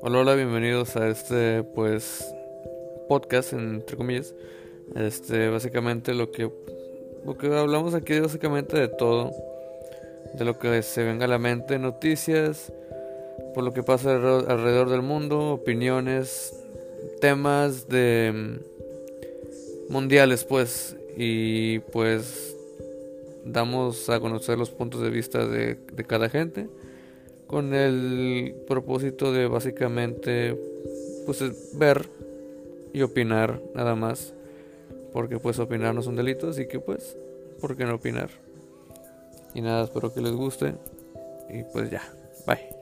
Hola, hola, bienvenidos a este pues podcast entre comillas. Este, básicamente lo que lo que hablamos aquí es básicamente de todo, de lo que se venga a la mente, noticias, por lo que pasa alrededor del mundo, opiniones, temas de mm, mundiales pues y pues damos a conocer los puntos de vista de, de cada gente con el propósito de básicamente pues ver y opinar nada más porque pues opinar no son delitos así que pues por qué no opinar y nada espero que les guste y pues ya bye